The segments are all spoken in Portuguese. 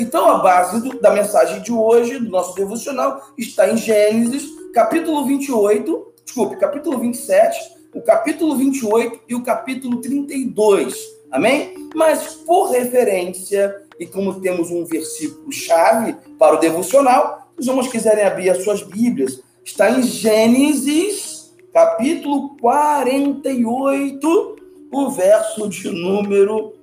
Então, a base do, da mensagem de hoje, do nosso devocional, está em Gênesis, capítulo 28, desculpe, capítulo 27, o capítulo 28 e o capítulo 32. Amém? Mas, por referência, e como temos um versículo chave para o devocional, os irmãos quiserem abrir as suas Bíblias, está em Gênesis, capítulo 48, o verso de número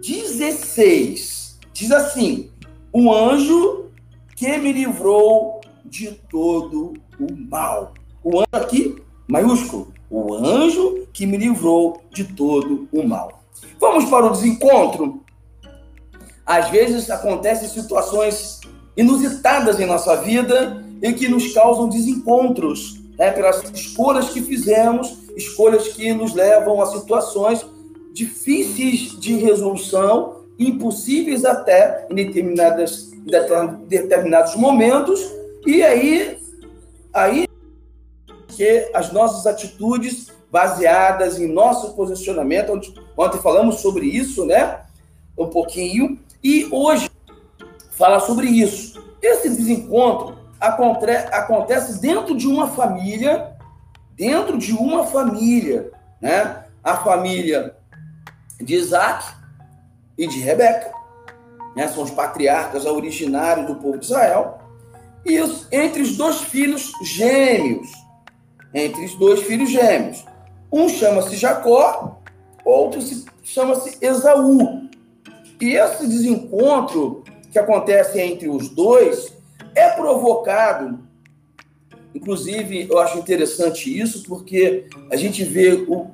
16. Diz assim: O anjo que me livrou de todo o mal. O anjo aqui, maiúsculo. O anjo que me livrou de todo o mal. Vamos para o desencontro? Às vezes acontecem situações inusitadas em nossa vida e que nos causam desencontros, né, pelas escolhas que fizemos, escolhas que nos levam a situações difíceis de resolução, impossíveis até em determinadas, determinados momentos, e aí, aí que as nossas atitudes baseadas em nosso posicionamento, ontem falamos sobre isso, né? Um pouquinho, e hoje fala sobre isso. Esse desencontro acontece dentro de uma família, dentro de uma família, né? A família de Isaac e de Rebeca, né? São os patriarcas originários do povo de Israel. E os, entre os dois filhos gêmeos, entre os dois filhos gêmeos, um chama-se Jacó, outro chama-se Esaú. E esse desencontro que acontece entre os dois é provocado, inclusive eu acho interessante isso, porque a gente vê o,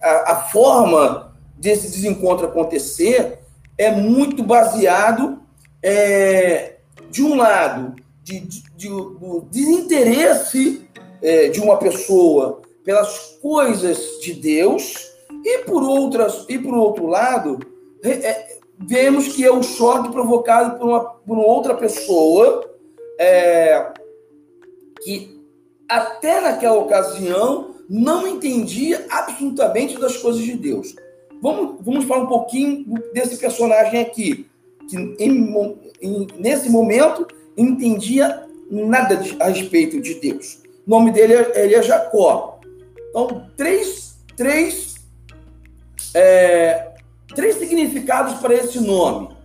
a, a forma desse desencontro acontecer é muito baseado, é, de um lado, de, de, de, do desinteresse é, de uma pessoa pelas coisas de Deus, e por, outras, e por outro lado, é, vemos que é um choque provocado por uma, por uma outra pessoa é, que até naquela ocasião não entendia absolutamente das coisas de Deus. Vamos, vamos falar um pouquinho desse personagem aqui, que em, em, nesse momento entendia nada de, a respeito de Deus. O nome dele é, é Jacó. Então, três, três é, três significados para esse nome.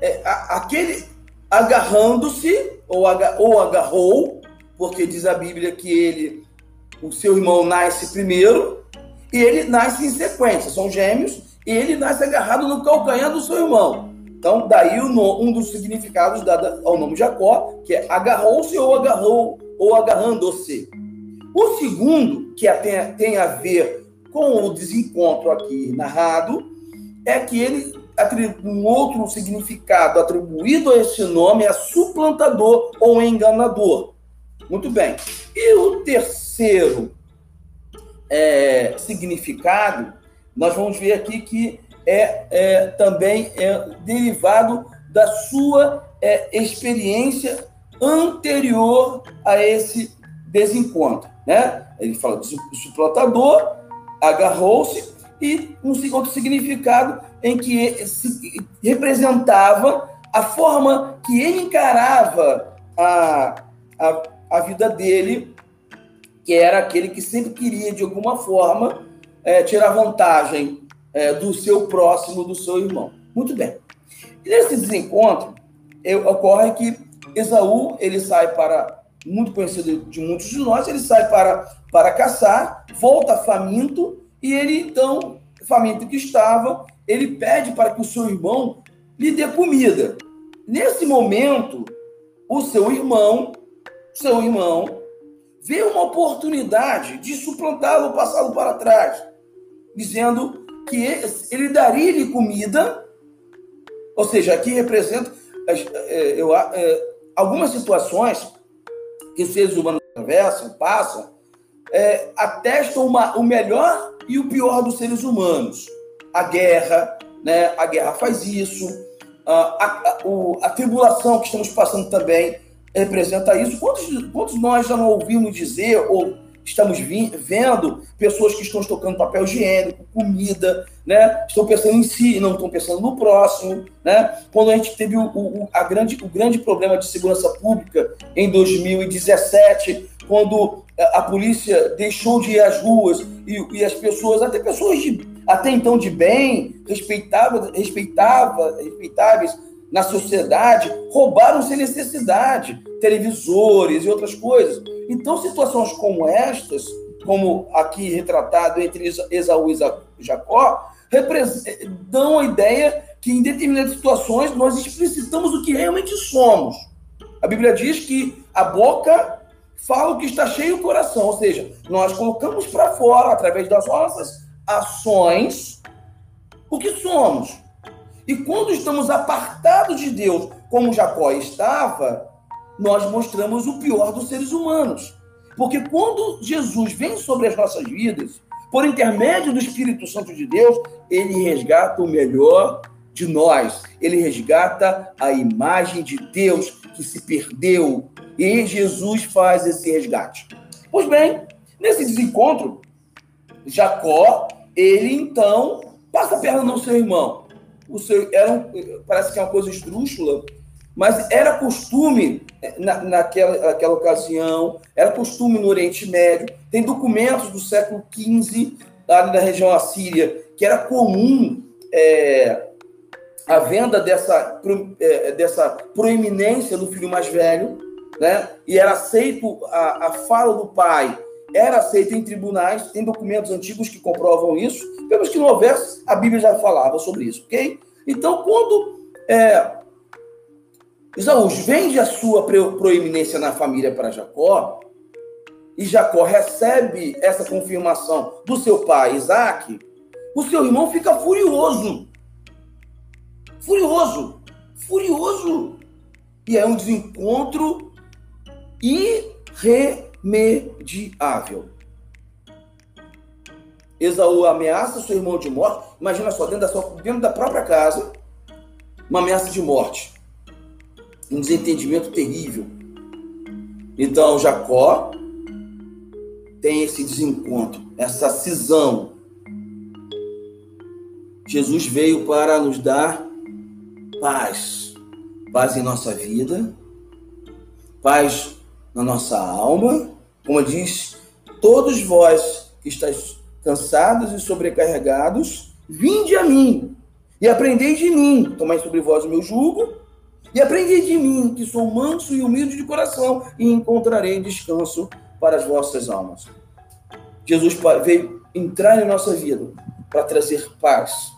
É, a, aquele agarrando-se, ou, aga, ou agarrou, porque diz a Bíblia que ele, o seu irmão nasce primeiro, e ele nasce em sequência, são gêmeos, e ele nasce agarrado no calcanhar do seu irmão. Então, daí um dos significados dado ao nome Jacó, que é agarrou-se ou agarrou, ou agarrando-se. O segundo, que tem, tem a ver com o desencontro aqui narrado, é que ele um outro significado atribuído a esse nome é suplantador ou enganador. Muito bem. E o terceiro é, significado, nós vamos ver aqui que é, é também é derivado da sua é, experiência anterior a esse desencontro. Né? Ele fala de suplantador, agarrou-se e um outro significado em que representava a forma que ele encarava a, a, a vida dele, que era aquele que sempre queria, de alguma forma, é, tirar vantagem é, do seu próximo, do seu irmão. Muito bem. E nesse desencontro, ocorre que Esaú ele sai para, muito conhecido de muitos de nós, ele sai para, para caçar, volta faminto, e ele, então, faminto que estava, ele pede para que o seu irmão lhe dê comida. Nesse momento, o seu irmão, seu irmão, vê uma oportunidade de suplantá-lo, passá-lo para trás, dizendo que ele daria-lhe comida, ou seja, aqui representa é, é, algumas situações que os seres humanos atravessam, passam, é, atestam uma, o melhor e o pior dos seres humanos. A guerra, né? A guerra faz isso. A, a, a, a tribulação que estamos passando também representa isso. Quantos, quantos nós já não ouvimos dizer ou estamos vendo pessoas que estão estocando papel higiênico, comida, né? Estão pensando em si, não estão pensando no próximo, né? Quando a gente teve o, o, a grande, o grande problema de segurança pública em 2017, quando a polícia deixou de ir às ruas e, e as pessoas, até pessoas de, até então de bem, respeitava, respeitava, respeitáveis na sociedade, roubaram sem necessidade televisores e outras coisas. Então, situações como estas, como aqui retratado entre Esaú e Jacó, dão a ideia que em determinadas situações nós explicitamos o que realmente somos. A Bíblia diz que a boca fala o que está cheio o coração, ou seja, nós colocamos para fora, através das nossas ações, o que somos. E quando estamos apartados de Deus, como Jacó estava, nós mostramos o pior dos seres humanos. Porque quando Jesus vem sobre as nossas vidas, por intermédio do Espírito Santo de Deus, ele resgata o melhor de nós. Ele resgata a imagem de Deus que se perdeu. E Jesus faz esse resgate. Pois bem, nesse desencontro, Jacó, ele então passa a perna no seu irmão o seu, era um, parece que é uma coisa esdrúxula, mas era costume eh, na, naquela, naquela ocasião, era costume no Oriente Médio, tem documentos do século XV, na região assíria, que era comum é, a venda dessa, é, dessa proeminência do filho mais velho, né? e era aceito a, a fala do pai era aceita em tribunais, tem documentos antigos que comprovam isso, Vemos que no houvesse, a Bíblia já falava sobre isso, ok? Então, quando é, vende a sua proeminência na família para Jacó, e Jacó recebe essa confirmação do seu pai Isaac, o seu irmão fica furioso. Furioso. Furioso. E é um desencontro irre irremediável. Esaú ameaça seu irmão de morte. Imagina só, dentro da, sua, dentro da própria casa, uma ameaça de morte. Um desentendimento terrível. Então, Jacó tem esse desencontro, essa cisão. Jesus veio para nos dar paz. Paz em nossa vida, paz na nossa alma, como diz, todos vós que estáis cansados e sobrecarregados, vinde a mim e aprendei de mim, tomai sobre vós o meu jugo, e aprendei de mim, que sou manso e humilde de coração, e encontrarei descanso para as vossas almas. Jesus veio entrar em nossa vida para trazer paz.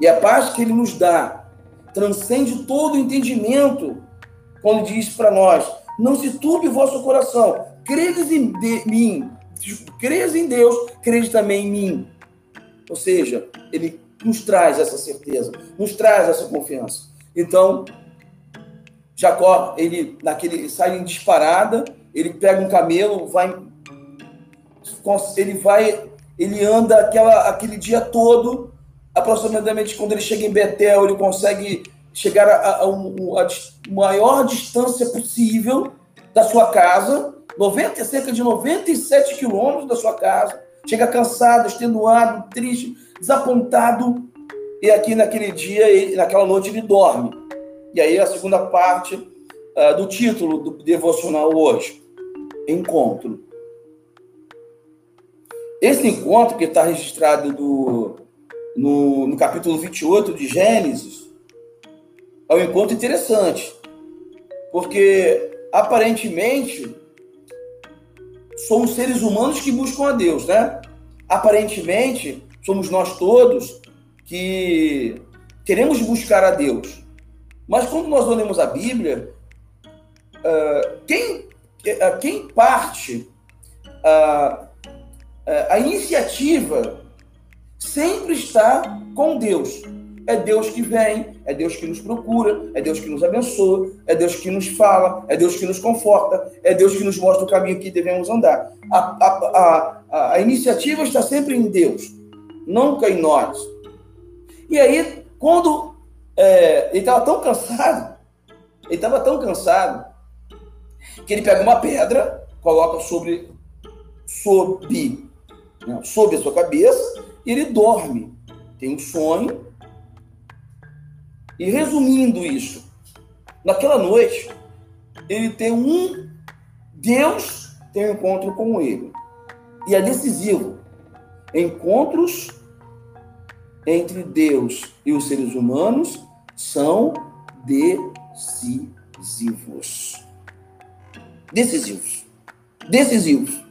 E a paz que ele nos dá transcende todo entendimento quando diz para nós: não se turbe o vosso coração. Credes em de, mim. Credes em Deus, credes também em mim. Ou seja, ele nos traz essa certeza, nos traz essa confiança. Então, Jacó, ele naquele sai em disparada, ele pega um camelo, vai ele vai, ele anda aquela, aquele dia todo, aproximadamente quando ele chega em Betel, ele consegue chegar a, a, a, maior distância possível da sua casa, 90, cerca de 97 quilômetros da sua casa, chega cansado, extenuado, triste, desapontado, e aqui naquele dia, naquela noite, ele dorme. E aí a segunda parte uh, do título do devocional hoje, encontro. Esse encontro que está registrado do, no, no capítulo 28 de Gênesis, é um encontro interessante, porque aparentemente somos seres humanos que buscam a Deus, né? Aparentemente somos nós todos que queremos buscar a Deus. Mas quando nós olhamos a Bíblia, quem, quem parte uh, a iniciativa sempre está com Deus. É Deus que vem, é Deus que nos procura, é Deus que nos abençoa, é Deus que nos fala, é Deus que nos conforta, é Deus que nos mostra o caminho que devemos andar. A, a, a, a iniciativa está sempre em Deus, nunca em nós. E aí, quando é, ele estava tão cansado, ele estava tão cansado, que ele pega uma pedra, coloca sobre sob, né, sob a sua cabeça, e ele dorme. Tem um sonho. E resumindo isso, naquela noite, ele tem um Deus tem um encontro com ele. E é decisivo. Encontros entre Deus e os seres humanos são decisivos. Decisivos. Decisivos.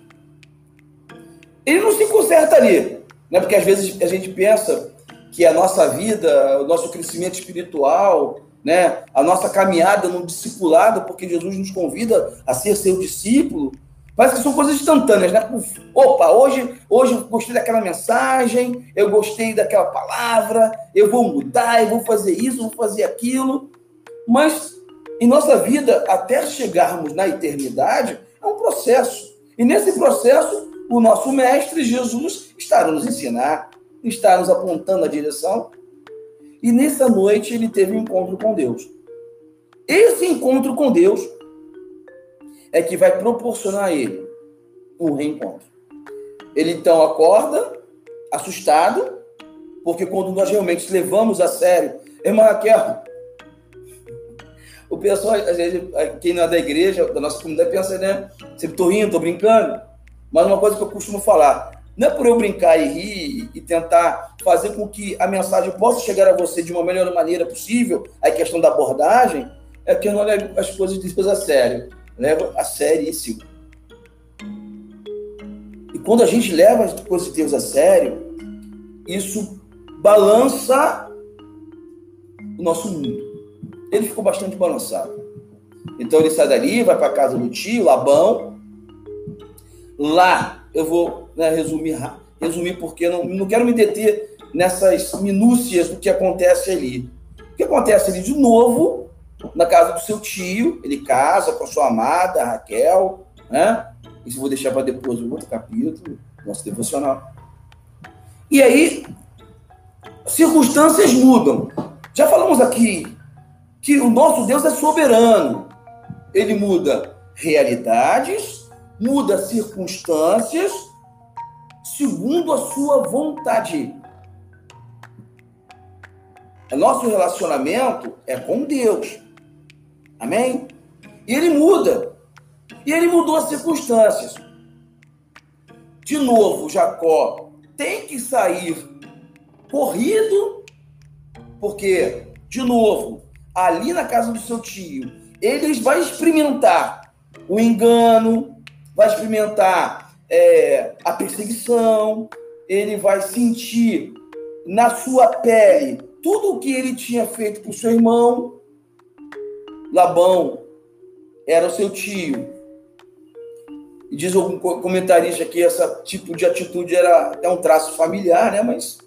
Ele não se conserta ali, né? porque às vezes a gente pensa que a nossa vida, o nosso crescimento espiritual, né? a nossa caminhada no discipulado, porque Jesus nos convida a ser seu discípulo, Parece que são coisas instantâneas, né? Opa, hoje, hoje eu gostei daquela mensagem, eu gostei daquela palavra, eu vou mudar, eu vou fazer isso, eu vou fazer aquilo. Mas em nossa vida, até chegarmos na eternidade, é um processo. E nesse processo, o nosso mestre Jesus está nos ensinar, está nos apontando a direção. E nessa noite ele teve um encontro com Deus. Esse encontro com Deus é que vai proporcionar a ele um reencontro. Ele então acorda, assustado, porque quando nós realmente levamos a sério, irmã Raquel, o pessoal, às vezes, quem não é da igreja, da nossa comunidade, pensa, né? Sempre tô rindo, tô brincando. Mas uma coisa que eu costumo falar, não é por eu brincar e rir e tentar fazer com que a mensagem possa chegar a você de uma melhor maneira possível, a questão da abordagem, é que eu não levo as coisas depois a sério leva a seríssimo. E quando a gente leva as coisas de Deus a sério, isso balança o nosso mundo. Ele ficou bastante balançado. Então ele sai dali, vai para casa do tio, Labão. Lá, eu vou né, resumir, resumir porque não, não quero me deter nessas minúcias do que acontece ali. O que acontece ali de novo na casa do seu tio, ele casa com a sua amada, Raquel, né? Isso eu vou deixar para depois, um outro capítulo, nosso devocional. E aí, circunstâncias mudam. Já falamos aqui que o nosso Deus é soberano. Ele muda realidades, muda circunstâncias, segundo a sua vontade. Nosso relacionamento é com Deus. Amém? E ele muda. E ele mudou as circunstâncias. De novo, Jacó tem que sair corrido, porque, de novo, ali na casa do seu tio, ele vai experimentar o engano, vai experimentar é, a perseguição, ele vai sentir na sua pele tudo o que ele tinha feito com seu irmão, Labão era o seu tio. E diz algum comentarista que esse tipo de atitude era até um traço familiar, né? Mas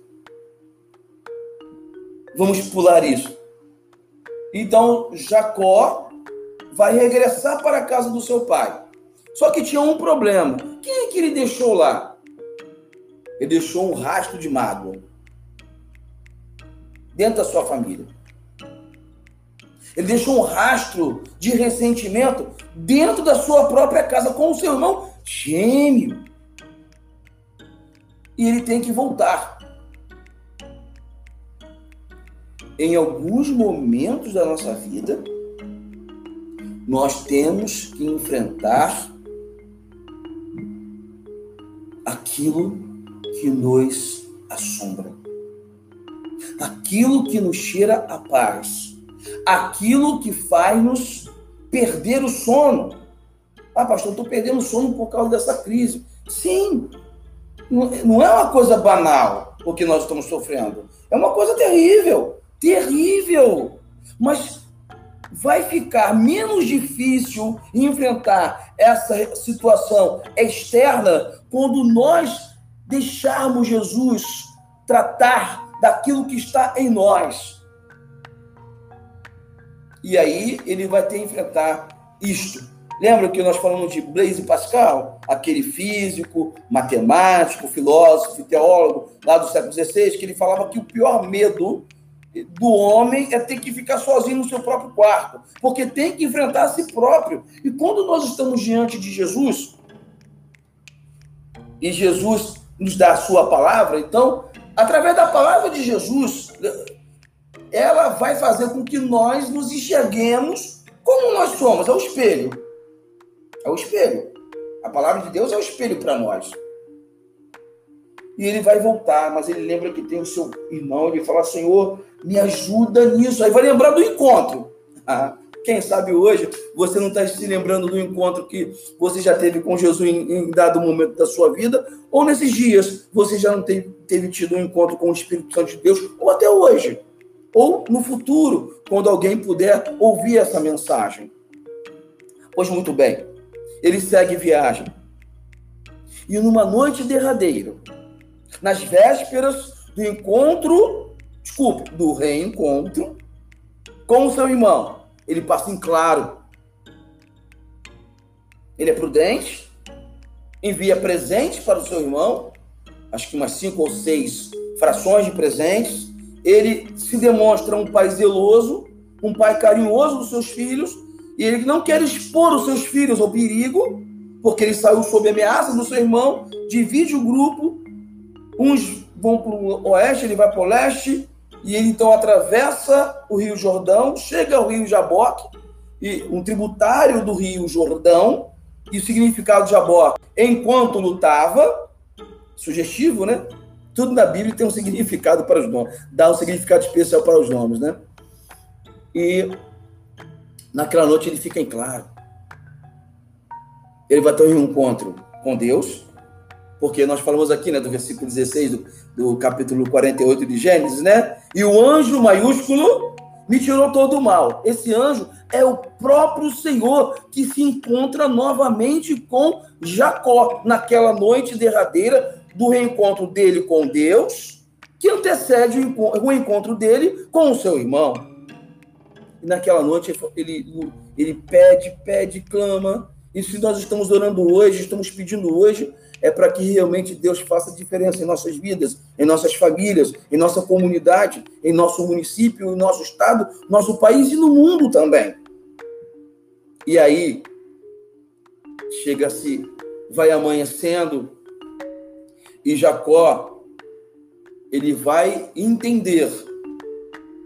vamos pular isso. Então Jacó vai regressar para a casa do seu pai. Só que tinha um problema. Quem é que ele deixou lá? Ele deixou um rastro de mágoa dentro da sua família. Ele deixou um rastro de ressentimento dentro da sua própria casa com o seu irmão gêmeo. E ele tem que voltar. Em alguns momentos da nossa vida, nós temos que enfrentar aquilo que nos assombra, aquilo que nos cheira a paz aquilo que faz-nos perder o sono. Ah, pastor, estou perdendo o sono por causa dessa crise. Sim, não é uma coisa banal o que nós estamos sofrendo. É uma coisa terrível, terrível. Mas vai ficar menos difícil enfrentar essa situação externa quando nós deixarmos Jesus tratar daquilo que está em nós. E aí ele vai ter que enfrentar isto. Lembra que nós falamos de Blaise Pascal, aquele físico, matemático, filósofo, teólogo lá do século XVI, que ele falava que o pior medo do homem é ter que ficar sozinho no seu próprio quarto, porque tem que enfrentar a si próprio. E quando nós estamos diante de Jesus, e Jesus nos dá a sua palavra, então, através da palavra de Jesus, ela vai fazer com que nós nos enxerguemos como nós somos, é o espelho. É o espelho. A palavra de Deus é o espelho para nós. E ele vai voltar, mas ele lembra que tem o seu irmão, ele fala, Senhor, me ajuda nisso. Aí vai lembrar do encontro. Ah, quem sabe hoje você não está se lembrando do encontro que você já teve com Jesus em, em, dado momento da sua vida, ou nesses dias você já não teve, teve tido um encontro com o Espírito Santo de Deus, ou até hoje, ou no futuro, quando alguém puder ouvir essa mensagem. Pois muito bem, ele segue viagem. E numa noite derradeira, nas vésperas do encontro, desculpe, do reencontro com o seu irmão, ele passa em claro. Ele é prudente, envia presentes para o seu irmão, acho que umas cinco ou seis frações de presentes. Ele se demonstra um pai zeloso, um pai carinhoso dos seus filhos, e ele não quer expor os seus filhos ao perigo, porque ele saiu sob ameaça do seu irmão, divide o grupo, uns vão para o oeste, ele vai para o leste, e ele então atravessa o Rio Jordão, chega ao Rio Jaboque, e um tributário do Rio Jordão, e o significado de Jaboque, enquanto lutava, sugestivo, né? Tudo na Bíblia tem um significado para os nomes, dá um significado especial para os nomes, né? E naquela noite ele fica em claro. Ele vai ter um encontro com Deus, porque nós falamos aqui, né, do versículo 16 do, do capítulo 48 de Gênesis, né? E o anjo maiúsculo me tirou todo o mal. Esse anjo é o próprio Senhor que se encontra novamente com Jacó naquela noite derradeira do reencontro dele com Deus, que antecede o encontro dele com o seu irmão. E naquela noite ele, ele pede, pede, clama. E se nós estamos orando hoje, estamos pedindo hoje, é para que realmente Deus faça diferença em nossas vidas, em nossas famílias, em nossa comunidade, em nosso município, em nosso estado, nosso país e no mundo também. E aí, chega-se, vai amanhecendo, e Jacó, ele vai entender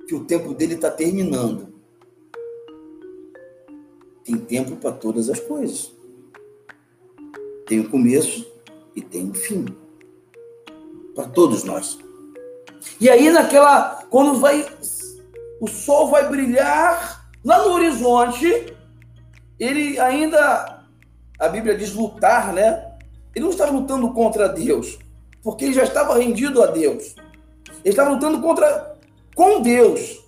que o tempo dele está terminando. Tem tempo para todas as coisas. Tem o começo e tem um fim. Para todos nós. E aí, naquela. Quando vai. O sol vai brilhar lá no horizonte, ele ainda. A Bíblia diz lutar, né? Ele não está lutando contra Deus, porque ele já estava rendido a Deus. Ele estava lutando contra com Deus.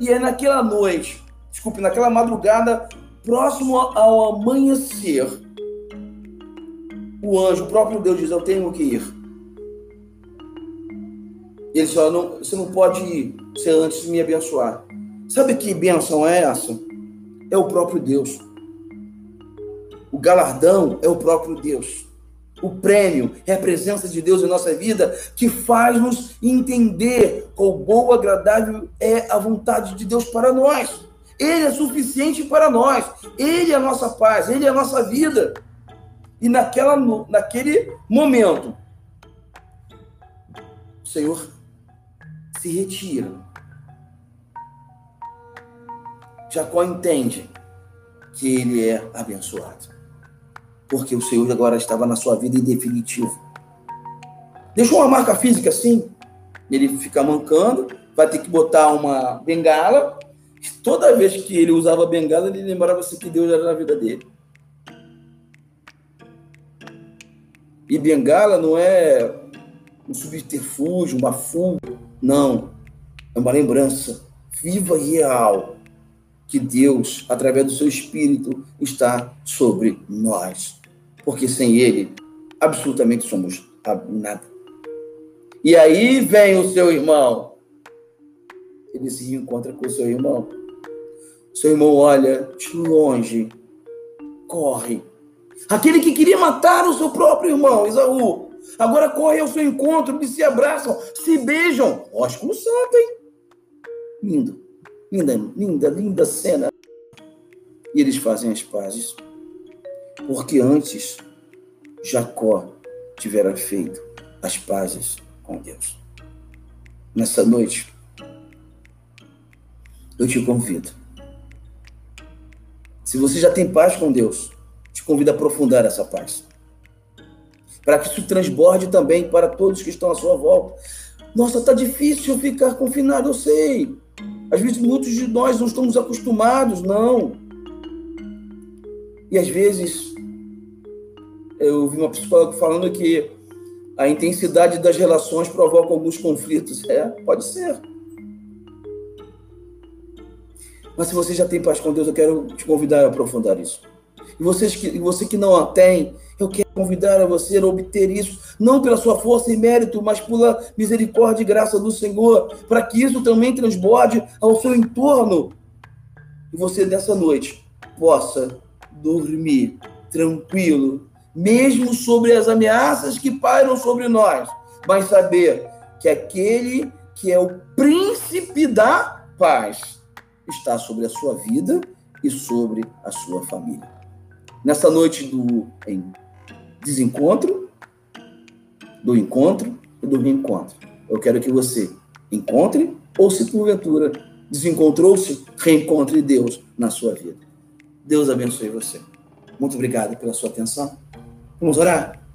E é naquela noite, desculpe, naquela madrugada, próximo ao amanhecer, o anjo, o próprio Deus diz: Eu tenho que ir. Ele só não, você não pode ir sem antes me abençoar. Sabe que bênção é essa? É o próprio Deus. O galardão é o próprio Deus. O prêmio é a presença de Deus em nossa vida que faz-nos entender qual boa, agradável é a vontade de Deus para nós. Ele é suficiente para nós. Ele é a nossa paz, ele é a nossa vida. E naquela, naquele momento, o Senhor se retira. Jacó entende que ele é abençoado. Porque o Senhor agora estava na sua vida em definitivo. Deixou uma marca física assim. Ele fica mancando, vai ter que botar uma bengala. Toda vez que ele usava bengala, ele lembrava-se que Deus era na vida dele. E bengala não é um subterfúgio, uma fuga. Não. É uma lembrança viva e real que Deus, através do seu Espírito, está sobre nós. Porque sem Ele, absolutamente somos nada. E aí vem o seu irmão. Ele se encontra com o seu irmão. Seu irmão olha de longe, corre Aquele que queria matar o seu próprio irmão, Isaú. Agora corre ao seu encontro, eles se abraçam, se beijam. Ósculo santo, hein? Lindo. Linda, linda, linda cena. E eles fazem as pazes. Porque antes, Jacó tiver feito as pazes com Deus. Nessa noite, eu te convido. Se você já tem paz com Deus, te convido a aprofundar essa paz. Para que isso transborde também para todos que estão à sua volta. Nossa, tá difícil ficar confinado, eu sei. Às vezes muitos de nós não estamos acostumados, não. E às vezes eu ouvi uma psicóloga falando que a intensidade das relações provoca alguns conflitos. É, pode ser. Mas se você já tem paz com Deus, eu quero te convidar a aprofundar isso. E vocês que, você que não a tem, eu quero convidar a você a obter isso, não pela sua força e mérito, mas pela misericórdia e graça do Senhor, para que isso também transborde ao seu entorno. E você, nessa noite, possa dormir tranquilo, mesmo sobre as ameaças que pairam sobre nós, mas saber que aquele que é o príncipe da paz está sobre a sua vida e sobre a sua família. Nessa noite do desencontro, do encontro e do reencontro, eu quero que você encontre ou, se porventura desencontrou-se, reencontre Deus na sua vida. Deus abençoe você. Muito obrigado pela sua atenção. Vamos orar?